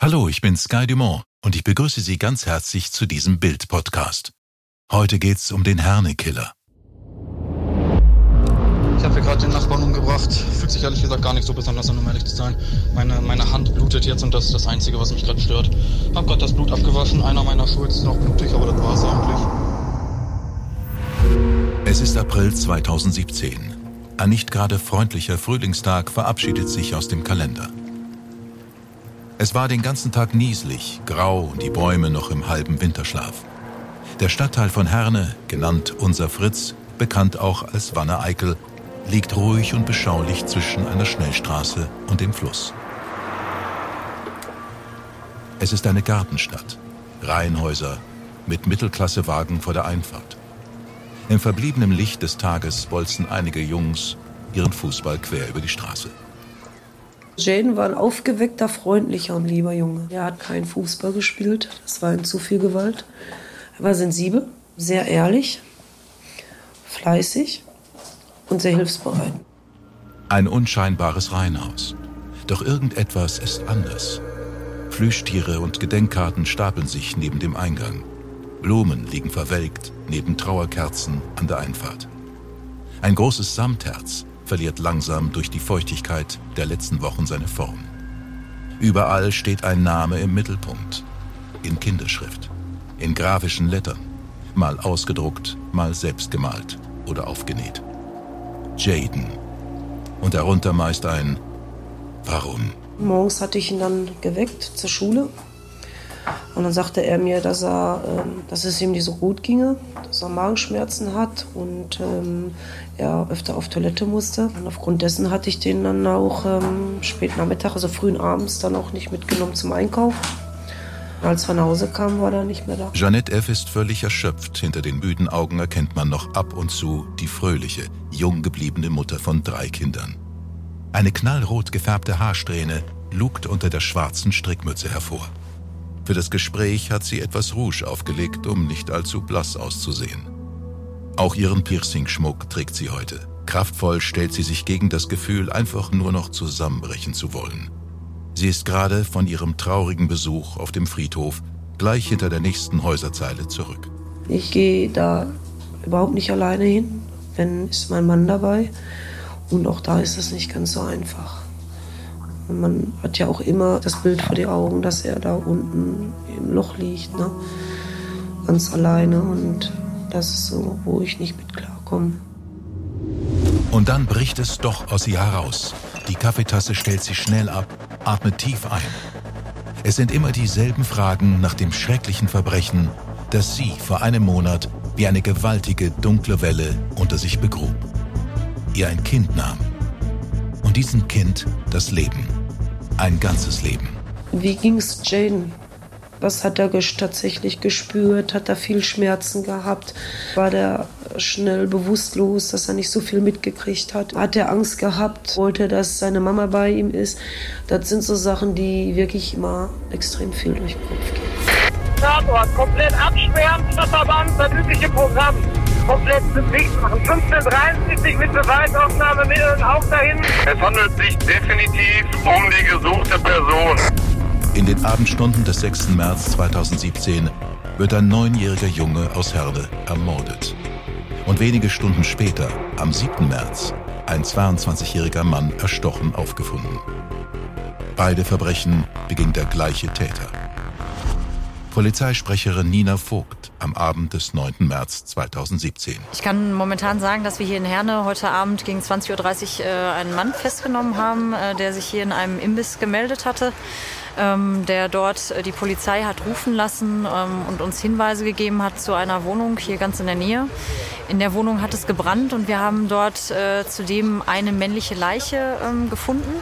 Hallo, ich bin Sky Dumont und ich begrüße Sie ganz herzlich zu diesem Bild-Podcast. Heute geht's um den Herne-Killer. Ich habe hier gerade den Nachbarn umgebracht. Fühlt sich ehrlich gesagt gar nicht so besonders an, um ehrlich zu sein. Meine, meine Hand blutet jetzt und das ist das Einzige, was mich gerade stört. Hab gerade das Blut abgewaschen. Einer meiner Schuhe ist noch blutig, aber das war's eigentlich. Es ist April 2017. Ein nicht gerade freundlicher Frühlingstag verabschiedet sich aus dem Kalender. Es war den ganzen Tag nieselig, grau und die Bäume noch im halben Winterschlaf. Der Stadtteil von Herne, genannt Unser Fritz, bekannt auch als Wanne-Eickel, liegt ruhig und beschaulich zwischen einer Schnellstraße und dem Fluss. Es ist eine Gartenstadt, Reihenhäuser mit Mittelklassewagen vor der Einfahrt. Im verbliebenen Licht des Tages bolzen einige Jungs ihren Fußball quer über die Straße. Jaden war ein aufgeweckter, freundlicher und lieber Junge. Er hat keinen Fußball gespielt, das war ihm zu viel Gewalt. Er war sensibel, sehr ehrlich, fleißig und sehr hilfsbereit. Ein unscheinbares Reihenhaus. Doch irgendetwas ist anders. Plüschtiere und Gedenkkarten stapeln sich neben dem Eingang. Blumen liegen verwelkt neben Trauerkerzen an der Einfahrt. Ein großes Samtherz verliert langsam durch die Feuchtigkeit der letzten Wochen seine Form. Überall steht ein Name im Mittelpunkt, in Kinderschrift, in grafischen Lettern, mal ausgedruckt, mal selbst gemalt oder aufgenäht. Jaden. Und darunter meist ein Warum? Morgens hatte ich ihn dann geweckt zur Schule. Und dann sagte er mir, dass, er, ähm, dass es ihm nicht so gut ginge, dass er Magenschmerzen hat und ähm, er öfter auf Toilette musste. Und aufgrund dessen hatte ich den dann auch ähm, spät Nachmittag, also frühen Abends, dann auch nicht mitgenommen zum Einkauf. Als wir nach Hause kamen, war er nicht mehr da. Jeanette F. ist völlig erschöpft. Hinter den müden Augen erkennt man noch ab und zu die fröhliche, jung gebliebene Mutter von drei Kindern. Eine knallrot gefärbte Haarsträhne lugt unter der schwarzen Strickmütze hervor. Für das Gespräch hat sie etwas Rouge aufgelegt, um nicht allzu blass auszusehen. Auch ihren Piercing-Schmuck trägt sie heute. Kraftvoll stellt sie sich gegen das Gefühl, einfach nur noch zusammenbrechen zu wollen. Sie ist gerade von ihrem traurigen Besuch auf dem Friedhof gleich hinter der nächsten Häuserzeile zurück. Ich gehe da überhaupt nicht alleine hin. Wenn ist mein Mann dabei. Und auch da ist es nicht ganz so einfach. Man hat ja auch immer das Bild vor die Augen, dass er da unten im Loch liegt, ne? ganz alleine. Und das ist so, wo ich nicht mit klarkomme. Und dann bricht es doch aus ihr heraus. Die Kaffeetasse stellt sie schnell ab, atmet tief ein. Es sind immer dieselben Fragen nach dem schrecklichen Verbrechen, das sie vor einem Monat wie eine gewaltige dunkle Welle unter sich begrub. Ihr ein Kind nahm. Und diesem Kind das Leben. Ein ganzes Leben. Wie ging's Jane? Was hat er tatsächlich gespürt? Hat er viel Schmerzen gehabt? War der schnell bewusstlos, dass er nicht so viel mitgekriegt hat? Hat er Angst gehabt? Wollte, dass seine Mama bei ihm ist? Das sind so Sachen, die wirklich immer extrem viel durch den Kopf gehen. Tatort, komplett absperren, Stadtverband, das übliche Programm. Komplett dicht machen. 15.30 mit Beweisaufnahmemitteln auch dahin. Es handelt sich definitiv um die gesuchte Person. In den Abendstunden des 6. März 2017 wird ein neunjähriger Junge aus Herne ermordet. Und wenige Stunden später, am 7. März, ein 22-jähriger Mann erstochen aufgefunden. Beide Verbrechen beging der gleiche Täter. Polizeisprecherin Nina Vogt am Abend des 9. März 2017. Ich kann momentan sagen, dass wir hier in Herne heute Abend gegen 20.30 Uhr äh, einen Mann festgenommen haben, äh, der sich hier in einem Imbiss gemeldet hatte ähm, der dort äh, die Polizei hat rufen lassen ähm, und uns Hinweise gegeben hat zu einer Wohnung hier ganz in der Nähe. In der Wohnung hat es gebrannt und wir haben dort zudem eine männliche Leiche ähm, gefunden.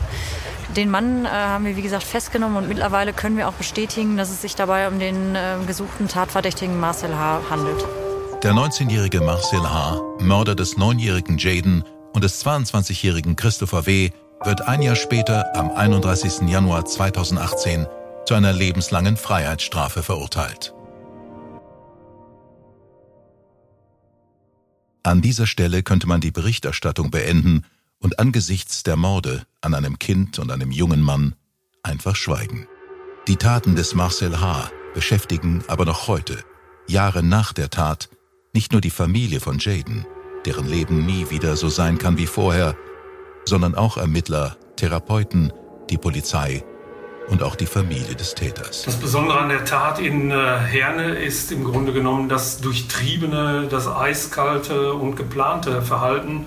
Den Mann äh, haben wir, wie gesagt, festgenommen und mittlerweile können wir auch bestätigen, dass es sich dabei um den äh, gesuchten Tatverdächtigen Marcel H. handelt. Der 19-jährige Marcel H., Mörder des 9-jährigen Jaden und des 22-jährigen Christopher W., wird ein Jahr später, am 31. Januar 2018, zu einer lebenslangen Freiheitsstrafe verurteilt. An dieser Stelle könnte man die Berichterstattung beenden und angesichts der Morde an einem Kind und einem jungen Mann einfach schweigen. Die Taten des Marcel H. beschäftigen aber noch heute, Jahre nach der Tat, nicht nur die Familie von Jaden, deren Leben nie wieder so sein kann wie vorher, sondern auch Ermittler, Therapeuten, die Polizei und auch die Familie des Täters. Das Besondere an der Tat in äh, Herne ist im Grunde genommen das durchtriebene, das eiskalte und geplante Verhalten,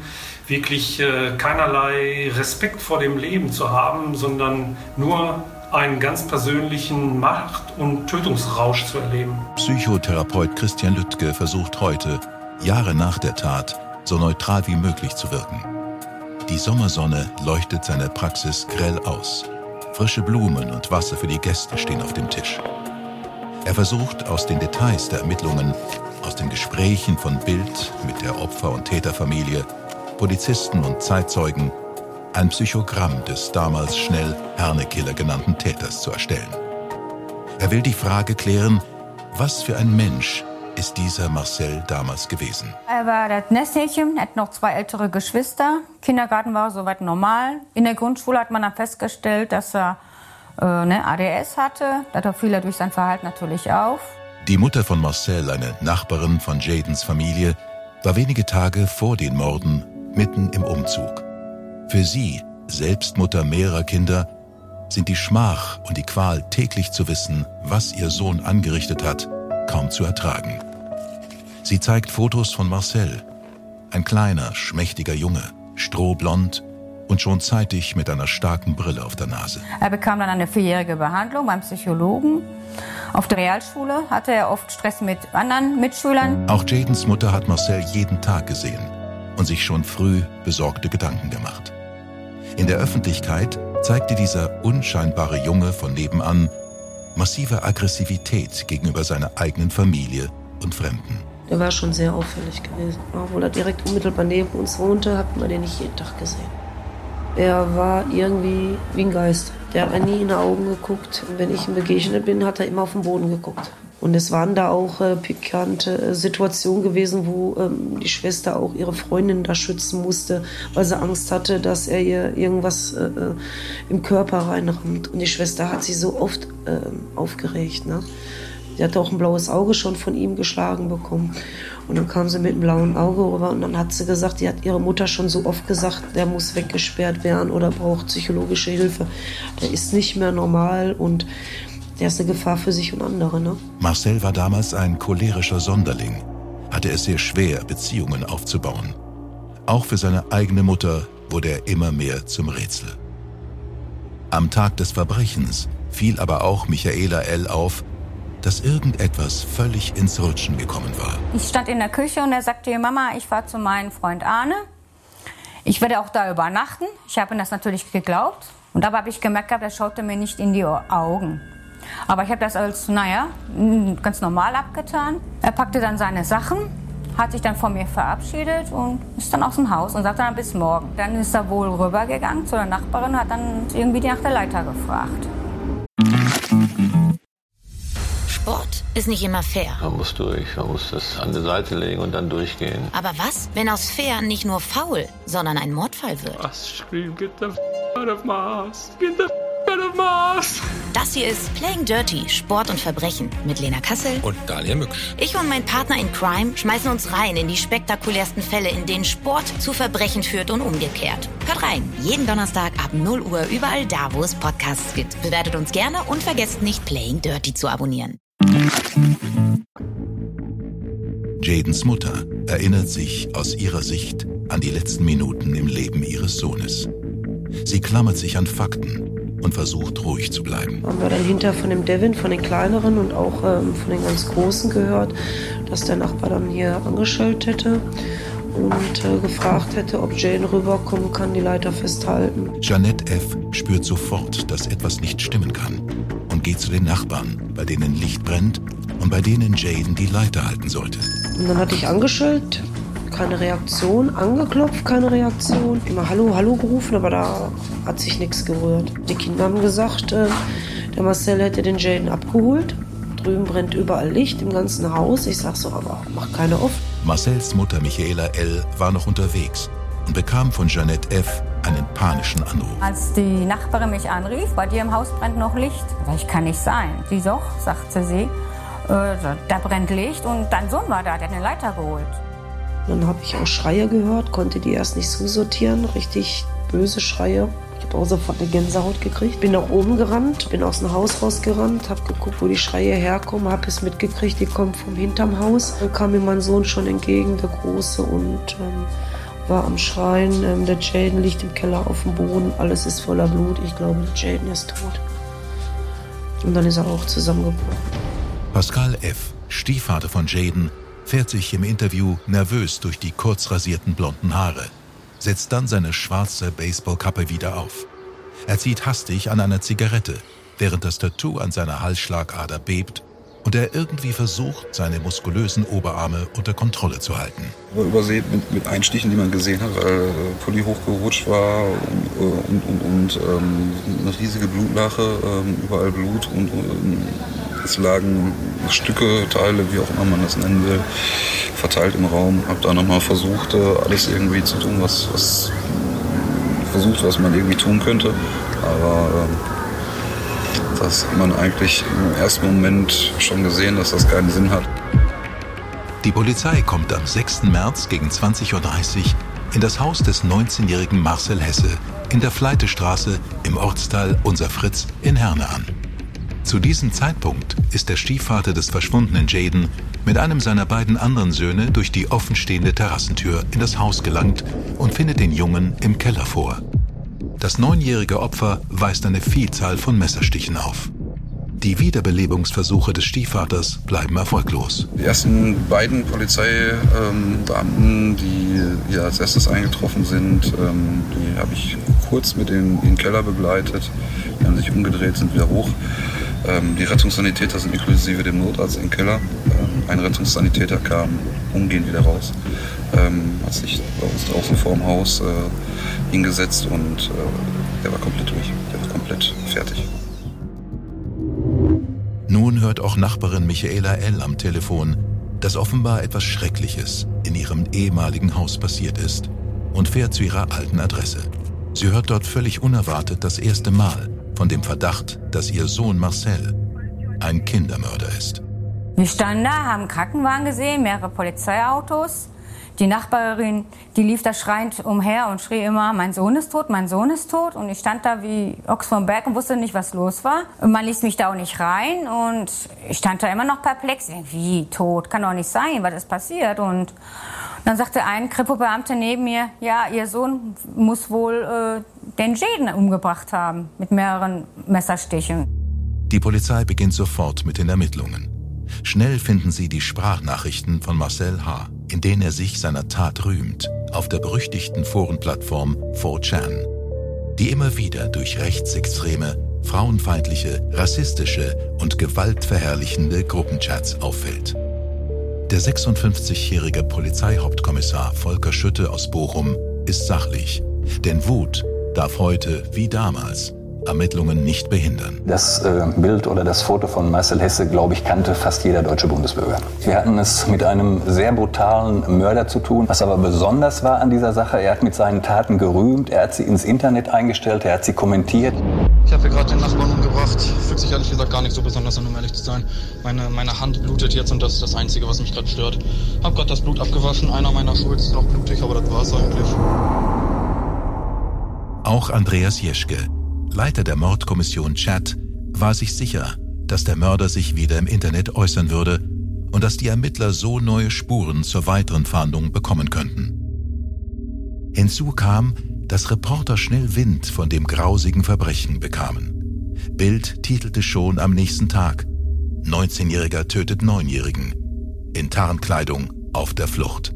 wirklich äh, keinerlei Respekt vor dem Leben zu haben, sondern nur einen ganz persönlichen Macht- und Tötungsrausch zu erleben. Psychotherapeut Christian Lüttke versucht heute, Jahre nach der Tat, so neutral wie möglich zu wirken. Die Sommersonne leuchtet seine Praxis grell aus. Frische Blumen und Wasser für die Gäste stehen auf dem Tisch. Er versucht aus den Details der Ermittlungen, aus den Gesprächen von Bild mit der Opfer- und Täterfamilie, Polizisten und Zeitzeugen ein Psychogramm des damals schnell Hernekiller genannten Täters zu erstellen. Er will die Frage klären, was für ein Mensch ist dieser Marcel damals gewesen? Er war das Nesthäkchen, hat noch zwei ältere Geschwister. Kindergarten war soweit normal. In der Grundschule hat man dann festgestellt, dass er äh, ne, ADS hatte. Da fiel er durch sein Verhalten natürlich auf. Die Mutter von Marcel, eine Nachbarin von Jadens Familie, war wenige Tage vor den Morden mitten im Umzug. Für sie, selbst Mutter mehrerer Kinder, sind die Schmach und die Qual täglich zu wissen, was ihr Sohn angerichtet hat, kaum zu ertragen. Sie zeigt Fotos von Marcel, ein kleiner, schmächtiger Junge, strohblond und schon zeitig mit einer starken Brille auf der Nase. Er bekam dann eine vierjährige Behandlung beim Psychologen. Auf der Realschule hatte er oft Stress mit anderen Mitschülern. Auch Jadens Mutter hat Marcel jeden Tag gesehen und sich schon früh besorgte Gedanken gemacht. In der Öffentlichkeit zeigte dieser unscheinbare Junge von nebenan massive Aggressivität gegenüber seiner eigenen Familie und Fremden. Der war schon sehr auffällig gewesen. Obwohl er direkt unmittelbar neben uns wohnte, hat man den nicht jeden Tag gesehen. Er war irgendwie wie ein Geist. Der hat nie in die Augen geguckt. Und wenn ich ihm begegnet bin, hat er immer auf den Boden geguckt. Und es waren da auch äh, pikante äh, Situationen gewesen, wo ähm, die Schwester auch ihre Freundin da schützen musste, weil sie Angst hatte, dass er ihr irgendwas äh, äh im Körper reinrammt. Und die Schwester hat sie so oft ähm, aufgeregt. Ne? Sie hatte auch ein blaues Auge schon von ihm geschlagen bekommen. Und dann kam sie mit einem blauen Auge rüber und dann hat sie gesagt, die hat ihre Mutter schon so oft gesagt, der muss weggesperrt werden oder braucht psychologische Hilfe. Der ist nicht mehr normal und der ist eine Gefahr für sich und andere. Ne? Marcel war damals ein cholerischer Sonderling, hatte es sehr schwer, Beziehungen aufzubauen. Auch für seine eigene Mutter wurde er immer mehr zum Rätsel. Am Tag des Verbrechens fiel aber auch Michaela L. auf, dass irgendetwas völlig ins Rutschen gekommen war. Ich stand in der Küche und er sagte, Mama, ich fahre zu meinem Freund Arne. Ich werde auch da übernachten. Ich habe ihm das natürlich geglaubt. Und dabei habe ich gemerkt, er schaute mir nicht in die Augen. Aber ich habe das als, naja, ganz normal abgetan. Er packte dann seine Sachen, hat sich dann von mir verabschiedet und ist dann aus dem Haus und sagte dann bis morgen. Dann ist er wohl rübergegangen zu der Nachbarin und hat dann irgendwie nach der Leiter gefragt. Sport ist nicht immer fair. Man muss durch, man muss das an die Seite legen und dann durchgehen. Aber was, wenn aus fair nicht nur faul, sondern ein Mordfall wird? Was scream, get the f out of Mars, get the of Mars. Das hier ist Playing Dirty, Sport und Verbrechen mit Lena Kassel und Daniel Mücksch. Ich und mein Partner in Crime schmeißen uns rein in die spektakulärsten Fälle, in denen Sport zu Verbrechen führt und umgekehrt. Hört rein, jeden Donnerstag ab 0 Uhr überall da, wo es Podcasts gibt. Bewertet uns gerne und vergesst nicht Playing Dirty zu abonnieren. Jadens Mutter erinnert sich aus ihrer Sicht an die letzten Minuten im Leben ihres Sohnes. Sie klammert sich an Fakten und versucht ruhig zu bleiben. Haben wir dann hinter von dem Devin, von den kleineren und auch ähm, von den ganz großen gehört, dass der Nachbar dann hier angeschellt hätte und äh, gefragt hätte, ob Jane rüberkommen kann, die Leiter festhalten. Jeanette F. spürt sofort, dass etwas nicht stimmen kann und geht zu den Nachbarn, bei denen Licht brennt und bei denen Jaden die Leiter halten sollte. Und dann hatte ich angeschellt, keine Reaktion, angeklopft, keine Reaktion. Immer Hallo, Hallo gerufen, aber da hat sich nichts gerührt. Die Kinder haben gesagt, äh, der Marcel hätte den Jaden abgeholt. Drüben brennt überall Licht im ganzen Haus. Ich sag so, aber mach keine offen. Marcels Mutter Michaela L. war noch unterwegs und bekam von Jeanette F. einen panischen Anruf. Als die Nachbarin mich anrief, bei dir im Haus brennt noch Licht. Das kann nicht sein. Sie doch, sagte sie, äh, da brennt Licht und dein Sohn war da, der hat eine Leiter geholt. Dann habe ich auch Schreie gehört, konnte die erst nicht zusortieren, richtig böse Schreie. Ich habe auch sofort eine Gänsehaut gekriegt. Bin nach oben gerannt, bin aus dem Haus rausgerannt, habe geguckt, wo die Schreie herkommen, habe es mitgekriegt, die kommen vom hinterm Haus. Dann kam mir mein Sohn schon entgegen, der Große, und ähm, war am Schreien. Ähm, der Jaden liegt im Keller auf dem Boden, alles ist voller Blut. Ich glaube, der Jaden ist tot. Und dann ist er auch zusammengebrochen. Pascal F., Stiefvater von Jaden, fährt sich im Interview nervös durch die kurz rasierten blonden Haare, setzt dann seine schwarze Baseballkappe wieder auf. Er zieht hastig an einer Zigarette, während das Tattoo an seiner Halsschlagader bebt und er irgendwie versucht, seine muskulösen Oberarme unter Kontrolle zu halten. Übersät mit, mit Einstichen, die man gesehen hat, weil äh, Pulli hochgerutscht war und, und, und, und ähm, eine riesige Blutlache, ähm, überall Blut und, und es lagen Stücke, Teile, wie auch immer man das nennen will, verteilt im Raum. Hab da nochmal versucht, äh, alles irgendwie zu tun, was, was versucht, was man irgendwie tun könnte. Aber äh, das hat man eigentlich im ersten Moment schon gesehen, dass das keinen Sinn hat. Die Polizei kommt am 6. März gegen 20.30 Uhr in das Haus des 19-jährigen Marcel Hesse in der Fleitestraße im Ortsteil Unser Fritz in Herne an. Zu diesem Zeitpunkt ist der Stiefvater des verschwundenen Jaden mit einem seiner beiden anderen Söhne durch die offenstehende Terrassentür in das Haus gelangt und findet den Jungen im Keller vor. Das neunjährige Opfer weist eine Vielzahl von Messerstichen auf. Die Wiederbelebungsversuche des Stiefvaters bleiben erfolglos. Die ersten beiden Polizeibeamten, die hier als erstes eingetroffen sind, ähm, die habe ich kurz mit in den Keller begleitet. Die haben sich umgedreht, sind wieder hoch. Ähm, die Rettungssanitäter sind inklusive dem Notarzt im Keller. Ähm, ein Rettungssanitäter kam umgehend wieder raus, hat sich bei uns draußen vor dem Haus äh, hingesetzt und äh, der war komplett durch. Der war komplett fertig. Nun hört auch Nachbarin Michaela L. am Telefon, dass offenbar etwas Schreckliches in ihrem ehemaligen Haus passiert ist und fährt zu ihrer alten Adresse. Sie hört dort völlig unerwartet das erste Mal von dem Verdacht, dass ihr Sohn Marcel ein Kindermörder ist. Wir standen da, haben einen Krankenwagen gesehen, mehrere Polizeiautos. Die Nachbarin, die lief da schreiend umher und schrie immer, mein Sohn ist tot, mein Sohn ist tot. Und ich stand da wie Ochs vom Berg und wusste nicht, was los war. Und man ließ mich da auch nicht rein und ich stand da immer noch perplex. Wie, tot? Kann doch nicht sein, was ist passiert? Und dann sagte ein Kripo-Beamter neben mir, ja, ihr Sohn muss wohl äh, den Jaden umgebracht haben mit mehreren Messerstichen. Die Polizei beginnt sofort mit den Ermittlungen. Schnell finden sie die Sprachnachrichten von Marcel H., in denen er sich seiner Tat rühmt, auf der berüchtigten Forenplattform 4chan, die immer wieder durch rechtsextreme, frauenfeindliche, rassistische und gewaltverherrlichende Gruppenchats auffällt. Der 56-jährige Polizeihauptkommissar Volker Schütte aus Bochum ist sachlich, denn Wut darf heute wie damals Ermittlungen nicht behindern. Das äh, Bild oder das Foto von Marcel Hesse, glaube ich, kannte fast jeder deutsche Bundesbürger. Wir hatten es mit einem sehr brutalen Mörder zu tun. Was aber besonders war an dieser Sache, er hat mit seinen Taten gerühmt, er hat sie ins Internet eingestellt, er hat sie kommentiert. Ich habe hier gerade den Nachbarn umgebracht. Fühlt sich ehrlich gesagt gar nicht so besonders an, um ehrlich zu sein. Meine, meine Hand blutet jetzt und das ist das Einzige, was mich gerade stört. Hab gerade das Blut abgewaschen. Einer meiner Schulz ist noch blutig, Auch Andreas Jeschke, Leiter der Mordkommission Chat, war sich sicher, dass der Mörder sich wieder im Internet äußern würde und dass die Ermittler so neue Spuren zur weiteren Fahndung bekommen könnten. Hinzu kam, dass Reporter schnell Wind von dem grausigen Verbrechen bekamen. Bild titelte schon am nächsten Tag 19-Jähriger tötet 9-Jährigen in Tarnkleidung auf der Flucht.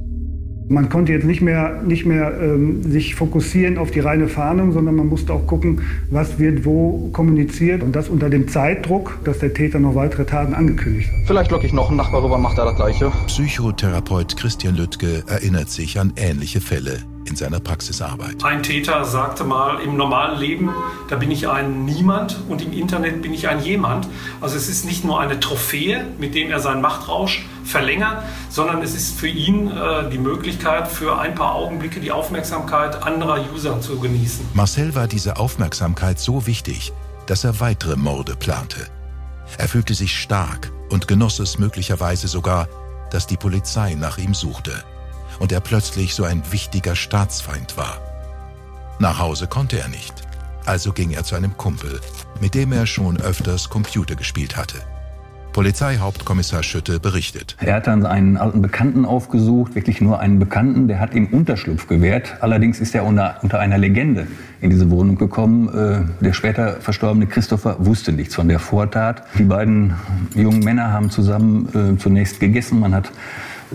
Man konnte jetzt nicht mehr, nicht mehr ähm, sich fokussieren auf die reine Fahndung, sondern man musste auch gucken, was wird wo kommuniziert. Und das unter dem Zeitdruck, dass der Täter noch weitere Taten angekündigt hat. Vielleicht locke ich noch einen Nachbar rüber, macht er das Gleiche. Psychotherapeut Christian Lüttke erinnert sich an ähnliche Fälle in seiner Praxisarbeit. Ein Täter sagte mal, im normalen Leben, da bin ich ein Niemand und im Internet bin ich ein Jemand. Also es ist nicht nur eine Trophäe, mit dem er seinen Machtrausch verlängert, sondern es ist für ihn äh, die Möglichkeit, für ein paar Augenblicke die Aufmerksamkeit anderer User zu genießen. Marcel war diese Aufmerksamkeit so wichtig, dass er weitere Morde plante. Er fühlte sich stark und genoss es möglicherweise sogar, dass die Polizei nach ihm suchte und er plötzlich so ein wichtiger Staatsfeind war. Nach Hause konnte er nicht, also ging er zu einem Kumpel, mit dem er schon öfters Computer gespielt hatte. Polizeihauptkommissar Schütte berichtet. Er hat dann einen alten Bekannten aufgesucht, wirklich nur einen Bekannten, der hat ihm Unterschlupf gewährt. Allerdings ist er unter, unter einer Legende in diese Wohnung gekommen. Äh, der später verstorbene Christopher wusste nichts von der Vortat. Die beiden jungen Männer haben zusammen äh, zunächst gegessen. Man hat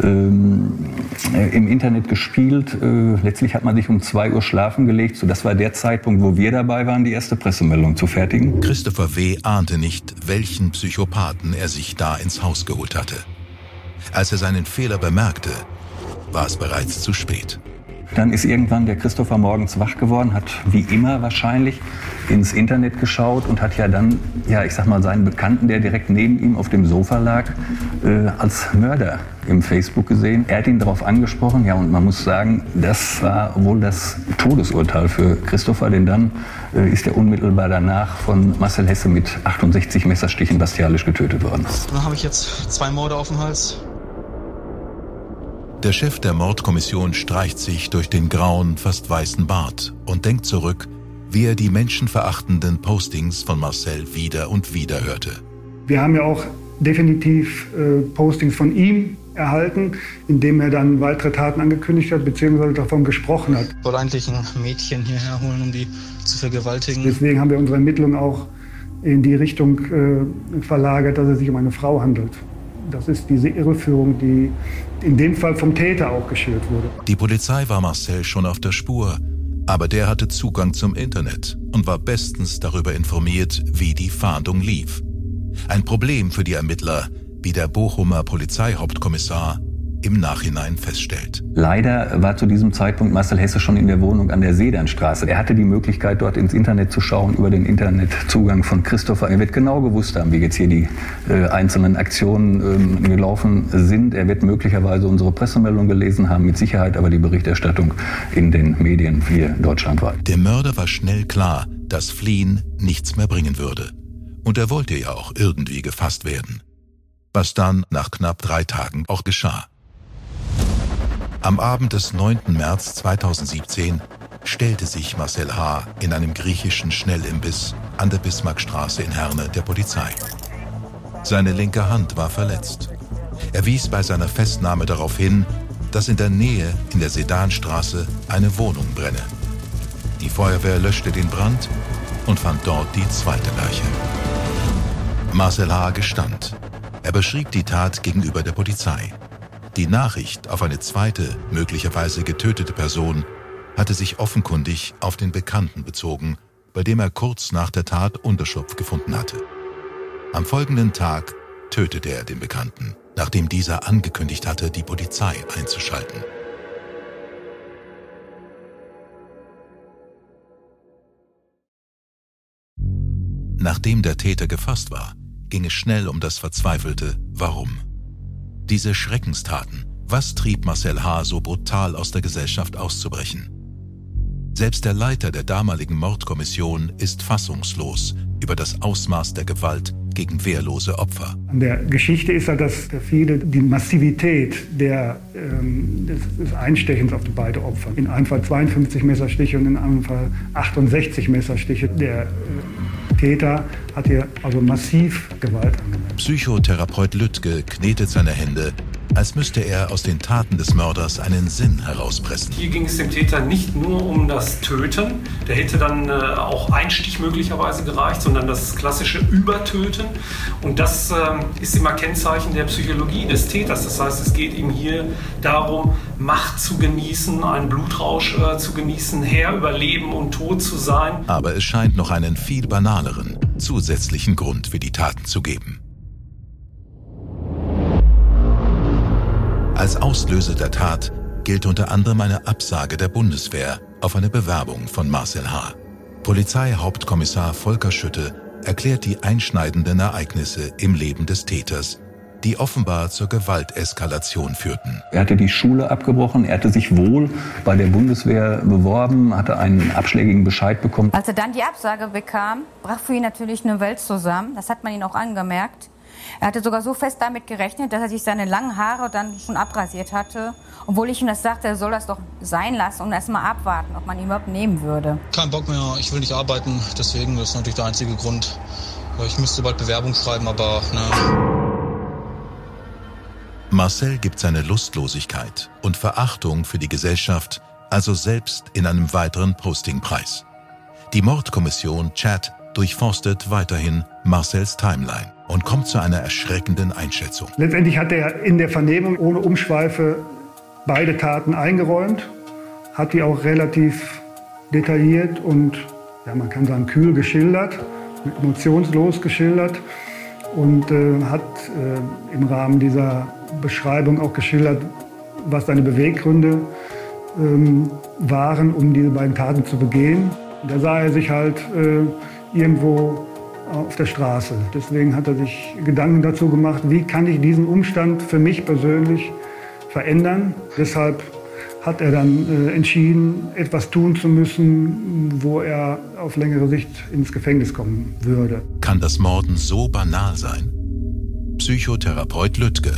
im Internet gespielt. Äh, letztlich hat man sich um zwei Uhr schlafen gelegt. So, das war der Zeitpunkt, wo wir dabei waren, die erste Pressemeldung zu fertigen. Christopher W. ahnte nicht, welchen Psychopathen er sich da ins Haus geholt hatte. Als er seinen Fehler bemerkte, war es bereits zu spät. Dann ist irgendwann der Christopher morgens wach geworden, hat wie immer wahrscheinlich ins Internet geschaut und hat ja dann, ja, ich sag mal, seinen Bekannten, der direkt neben ihm auf dem Sofa lag, äh, als Mörder im Facebook gesehen. Er hat ihn darauf angesprochen, ja, und man muss sagen, das war wohl das Todesurteil für Christopher, denn dann äh, ist er unmittelbar danach von Marcel Hesse mit 68 Messerstichen bastialisch getötet worden. Dann habe ich jetzt zwei Morde auf dem Hals. Der Chef der Mordkommission streicht sich durch den grauen, fast weißen Bart und denkt zurück, wie er die menschenverachtenden Postings von Marcel wieder und wieder hörte. Wir haben ja auch definitiv äh, Postings von ihm erhalten, in dem er dann weitere Taten angekündigt hat, beziehungsweise davon gesprochen hat. Ich wollte eigentlich ein Mädchen hierher holen, um die zu vergewaltigen. Deswegen haben wir unsere Ermittlungen auch in die Richtung äh, verlagert, dass es sich um eine Frau handelt. Das ist diese Irreführung, die in dem Fall vom Täter auch geschürt wurde. Die Polizei war Marcel schon auf der Spur, aber der hatte Zugang zum Internet und war bestens darüber informiert, wie die Fahndung lief. Ein Problem für die Ermittler, wie der Bochumer Polizeihauptkommissar im Nachhinein feststellt. Leider war zu diesem Zeitpunkt Marcel Hesse schon in der Wohnung an der Sedernstraße. Er hatte die Möglichkeit, dort ins Internet zu schauen über den Internetzugang von Christopher. Er wird genau gewusst haben, wie jetzt hier die äh, einzelnen Aktionen ähm, gelaufen sind. Er wird möglicherweise unsere Pressemeldung gelesen haben, mit Sicherheit aber die Berichterstattung in den Medien hier deutschlandweit. Dem Mörder war schnell klar, dass Fliehen nichts mehr bringen würde. Und er wollte ja auch irgendwie gefasst werden. Was dann nach knapp drei Tagen auch geschah. Am Abend des 9. März 2017 stellte sich Marcel H. in einem griechischen Schnellimbiss an der Bismarckstraße in Herne der Polizei. Seine linke Hand war verletzt. Er wies bei seiner Festnahme darauf hin, dass in der Nähe in der Sedanstraße eine Wohnung brenne. Die Feuerwehr löschte den Brand und fand dort die zweite Leiche. Marcel H. gestand. Er beschrieb die Tat gegenüber der Polizei. Die Nachricht auf eine zweite, möglicherweise getötete Person hatte sich offenkundig auf den Bekannten bezogen, bei dem er kurz nach der Tat Unterschlupf gefunden hatte. Am folgenden Tag tötete er den Bekannten, nachdem dieser angekündigt hatte, die Polizei einzuschalten. Nachdem der Täter gefasst war, ging es schnell um das verzweifelte Warum. Diese Schreckenstaten, was trieb Marcel H. so brutal aus der Gesellschaft auszubrechen? Selbst der Leiter der damaligen Mordkommission ist fassungslos über das Ausmaß der Gewalt gegen wehrlose Opfer. An der Geschichte ist halt, dass viele die Massivität der, ähm, des, Einstechens auf die beiden Opfer. In einem Fall 52 Messerstiche und in einem Fall 68 Messerstiche. Der äh, Täter hat hier also massiv Gewalt angewendet. Psychotherapeut Lüttke knetet seine Hände, als müsste er aus den Taten des Mörders einen Sinn herauspressen. Hier ging es dem Täter nicht nur um das Töten, der hätte dann äh, auch ein Stich möglicherweise gereicht, sondern das klassische Übertöten. Und das äh, ist immer Kennzeichen der Psychologie des Täters. Das heißt, es geht ihm hier darum, Macht zu genießen, einen Blutrausch äh, zu genießen, Herr über Leben und Tod zu sein. Aber es scheint noch einen viel banaleren, zusätzlichen Grund für die Taten zu geben. Als Auslöser der Tat gilt unter anderem eine Absage der Bundeswehr auf eine Bewerbung von Marcel H. Polizeihauptkommissar Volker Schütte erklärt die einschneidenden Ereignisse im Leben des Täters, die offenbar zur Gewalteskalation führten. Er hatte die Schule abgebrochen, er hatte sich wohl bei der Bundeswehr beworben, hatte einen abschlägigen Bescheid bekommen. Als er dann die Absage bekam, brach für ihn natürlich eine Welt zusammen. Das hat man ihn auch angemerkt. Er hatte sogar so fest damit gerechnet, dass er sich seine langen Haare dann schon abrasiert hatte. Obwohl ich ihm das sagte, er soll das doch sein lassen und erst mal abwarten, ob man ihn überhaupt nehmen würde. Kein Bock mehr, ich will nicht arbeiten, deswegen das ist natürlich der einzige Grund. Ich müsste bald Bewerbung schreiben, aber ne. Marcel gibt seine Lustlosigkeit und Verachtung für die Gesellschaft also selbst in einem weiteren Posting preis. Die Mordkommission Chat durchforstet weiterhin Marcels Timeline und kommt zu einer erschreckenden Einschätzung. Letztendlich hat er in der Vernehmung ohne Umschweife beide Taten eingeräumt, hat die auch relativ detailliert und, ja, man kann sagen, kühl geschildert, emotionslos geschildert und äh, hat äh, im Rahmen dieser Beschreibung auch geschildert, was seine Beweggründe ähm, waren, um diese beiden Taten zu begehen. Da sah er sich halt äh, irgendwo auf der Straße. Deswegen hat er sich Gedanken dazu gemacht, wie kann ich diesen Umstand für mich persönlich verändern. Deshalb hat er dann äh, entschieden, etwas tun zu müssen, wo er auf längere Sicht ins Gefängnis kommen würde. Kann das Morden so banal sein? Psychotherapeut Lüttke.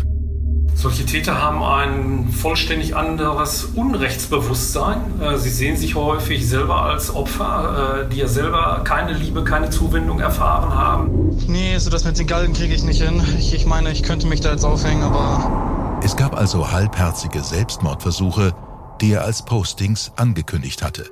Solche Täter haben ein vollständig anderes Unrechtsbewusstsein. Äh, sie sehen sich häufig selber als Opfer, äh, die ja selber keine Liebe, keine Zuwendung erfahren haben. Nee, so das mit den Galgen kriege ich nicht hin. Ich, ich meine, ich könnte mich da jetzt aufhängen, aber... Es gab also halbherzige Selbstmordversuche, die er als Postings angekündigt hatte.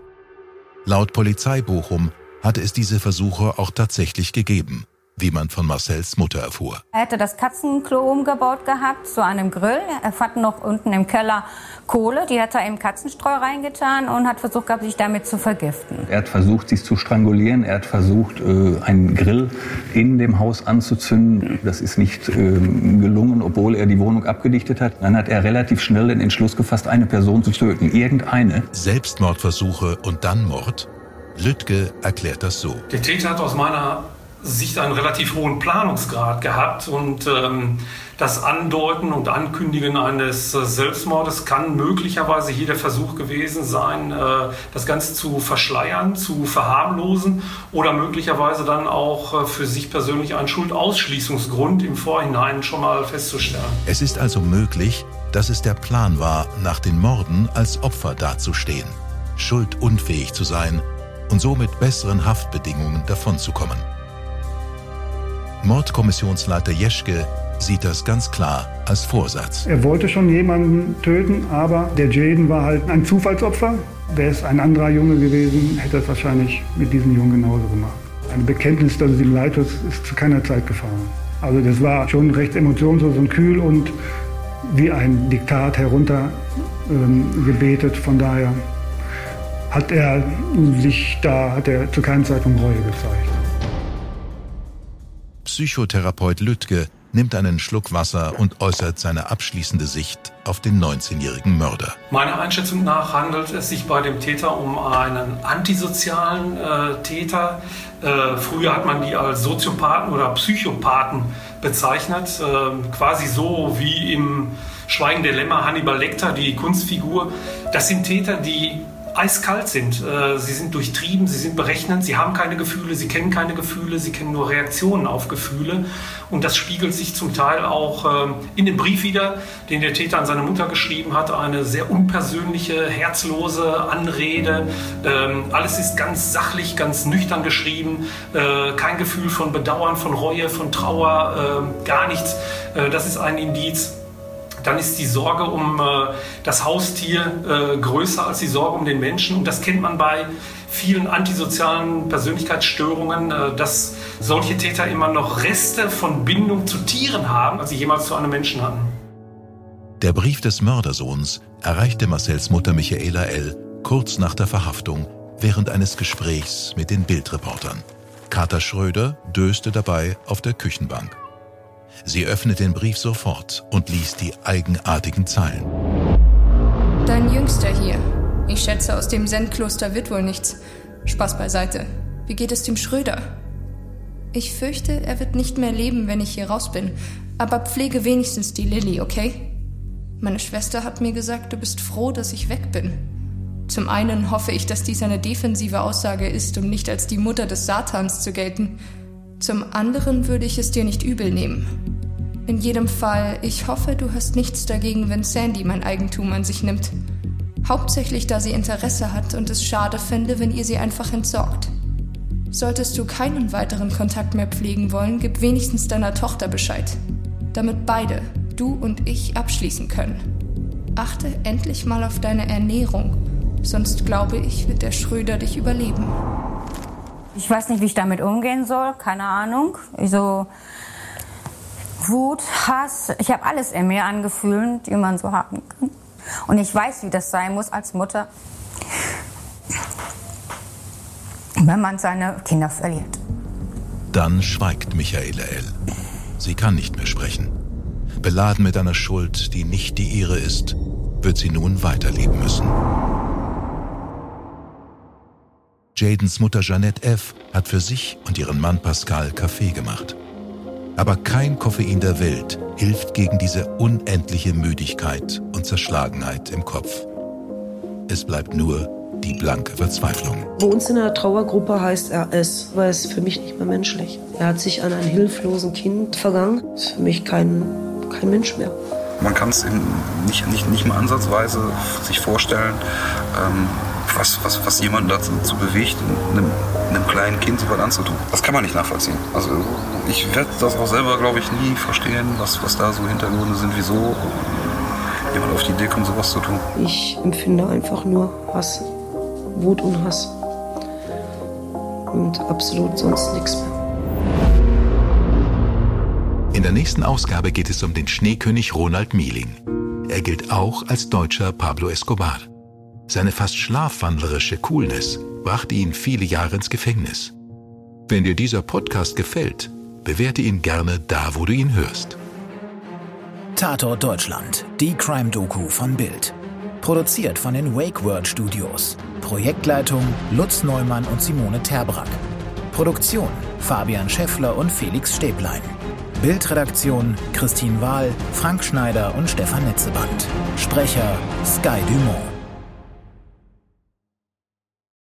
Laut Polizei Bochum hatte es diese Versuche auch tatsächlich gegeben wie man von Marcells Mutter erfuhr. Er hätte das Katzenklo umgebaut gehabt zu einem Grill. Er fand noch unten im Keller Kohle, die hat er im Katzenstreu reingetan und hat versucht gehabt, sich damit zu vergiften. Er hat versucht, sich zu strangulieren. Er hat versucht, äh, einen Grill in dem Haus anzuzünden. Das ist nicht ähm, gelungen, obwohl er die Wohnung abgedichtet hat. Dann hat er relativ schnell den Entschluss gefasst, eine Person zu töten. Irgendeine. Selbstmordversuche und dann Mord? Lüttke erklärt das so. Der Täter hat aus meiner Sicht einen relativ hohen Planungsgrad gehabt und ähm, das Andeuten und Ankündigen eines äh, Selbstmordes kann möglicherweise hier der Versuch gewesen sein, äh, das Ganze zu verschleiern, zu verharmlosen oder möglicherweise dann auch äh, für sich persönlich einen Schuldausschließungsgrund im Vorhinein schon mal festzustellen. Es ist also möglich, dass es der Plan war, nach den Morden als Opfer dazustehen, schuldunfähig zu sein und so mit besseren Haftbedingungen davonzukommen. Mordkommissionsleiter Jeschke sieht das ganz klar als Vorsatz. Er wollte schon jemanden töten, aber der Jaden war halt ein Zufallsopfer. Wäre es ein anderer Junge gewesen, hätte er es wahrscheinlich mit diesem Jungen genauso gemacht. Ein Bekenntnis, dass es ihm leid tut, ist zu keiner Zeit gefallen. Also das war schon recht emotionslos und kühl und wie ein Diktat heruntergebetet. Ähm, Von daher hat er sich da, hat er zu keinem Zeitpunkt Reue gezeigt. Psychotherapeut Lüttke nimmt einen Schluck Wasser und äußert seine abschließende Sicht auf den 19-jährigen Mörder. Meiner Einschätzung nach handelt es sich bei dem Täter um einen antisozialen äh, Täter. Äh, früher hat man die als Soziopathen oder Psychopathen bezeichnet, äh, quasi so wie im Schweigen der Lämmer Hannibal Lecter, die Kunstfigur. Das sind Täter, die eiskalt sind. Äh, sie sind durchtrieben, sie sind berechnend, sie haben keine Gefühle, sie kennen keine Gefühle, sie kennen nur Reaktionen auf Gefühle. Und das spiegelt sich zum Teil auch ähm, in dem Brief wieder, den der Täter an seine Mutter geschrieben hat. Eine sehr unpersönliche, herzlose Anrede. Ähm, alles ist ganz sachlich, ganz nüchtern geschrieben. Äh, kein Gefühl von Bedauern, von Reue, von Trauer, ähm, gar nichts. Äh, das ist ein Indiz dann ist die Sorge um äh, das Haustier äh, größer als die Sorge um den Menschen. Und das kennt man bei vielen antisozialen Persönlichkeitsstörungen, äh, dass solche Täter immer noch Reste von Bindung zu Tieren haben, als sie jemals zu einem Menschen hatten. Der Brief des Mördersohns erreichte Marcells Mutter Michaela L. kurz nach der Verhaftung während eines Gesprächs mit den Bildreportern. Kater Schröder döste dabei auf der Küchenbank. Sie öffnet den Brief sofort und liest die eigenartigen Zeilen. Dein Jüngster hier. Ich schätze, aus dem Zen-Kloster wird wohl nichts. Spaß beiseite. Wie geht es dem Schröder? Ich fürchte, er wird nicht mehr leben, wenn ich hier raus bin. Aber pflege wenigstens die Lilly, okay? Meine Schwester hat mir gesagt, du bist froh, dass ich weg bin. Zum einen hoffe ich, dass dies eine defensive Aussage ist, um nicht als die Mutter des Satans zu gelten. Zum anderen würde ich es dir nicht übel nehmen. In jedem Fall, ich hoffe, du hast nichts dagegen, wenn Sandy mein Eigentum an sich nimmt. Hauptsächlich, da sie Interesse hat und es schade fände, wenn ihr sie einfach entsorgt. Solltest du keinen weiteren Kontakt mehr pflegen wollen, gib wenigstens deiner Tochter Bescheid. Damit beide, du und ich, abschließen können. Achte endlich mal auf deine Ernährung, sonst glaube ich, wird der Schröder dich überleben. Ich weiß nicht, wie ich damit umgehen soll, keine Ahnung. Also Wut, Hass, ich habe alles in mir an Gefühlen, die man so haben kann. Und ich weiß, wie das sein muss als Mutter, wenn man seine Kinder verliert. Dann schweigt Michaela L. Sie kann nicht mehr sprechen. Beladen mit einer Schuld, die nicht die ihre ist, wird sie nun weiterleben müssen. Jadens Mutter Jeanette F. hat für sich und ihren Mann Pascal Kaffee gemacht. Aber kein Koffein der Welt hilft gegen diese unendliche Müdigkeit und Zerschlagenheit im Kopf. Es bleibt nur die blanke Verzweiflung. Bei uns in der Trauergruppe heißt er es, weil es für mich nicht mehr menschlich. Er hat sich an ein hilflosen Kind vergangen. Ist für mich kein, kein Mensch mehr. Man kann es nicht, nicht, nicht mal ansatzweise sich vorstellen, ähm, was, was, was jemanden dazu bewegt, einem, einem kleinen Kind so was anzutun. Das kann man nicht nachvollziehen. Also ich werde das auch selber, glaube ich, nie verstehen, was, was da so Hintergründe sind, wieso jemand auf die Idee kommt, sowas zu tun. Ich empfinde einfach nur Hass, Wut und Hass. Und absolut sonst nichts mehr. In der nächsten Ausgabe geht es um den Schneekönig Ronald Mieling. Er gilt auch als deutscher Pablo Escobar. Seine fast schlafwandlerische Coolness brachte ihn viele Jahre ins Gefängnis. Wenn dir dieser Podcast gefällt, bewerte ihn gerne da, wo du ihn hörst. Tatort Deutschland, die Crime-Doku von Bild. Produziert von den Wake World Studios. Projektleitung Lutz Neumann und Simone Terbrack. Produktion Fabian Scheffler und Felix Stäblein. Bildredaktion Christine Wahl, Frank Schneider und Stefan Netzeband. Sprecher Sky Dumont.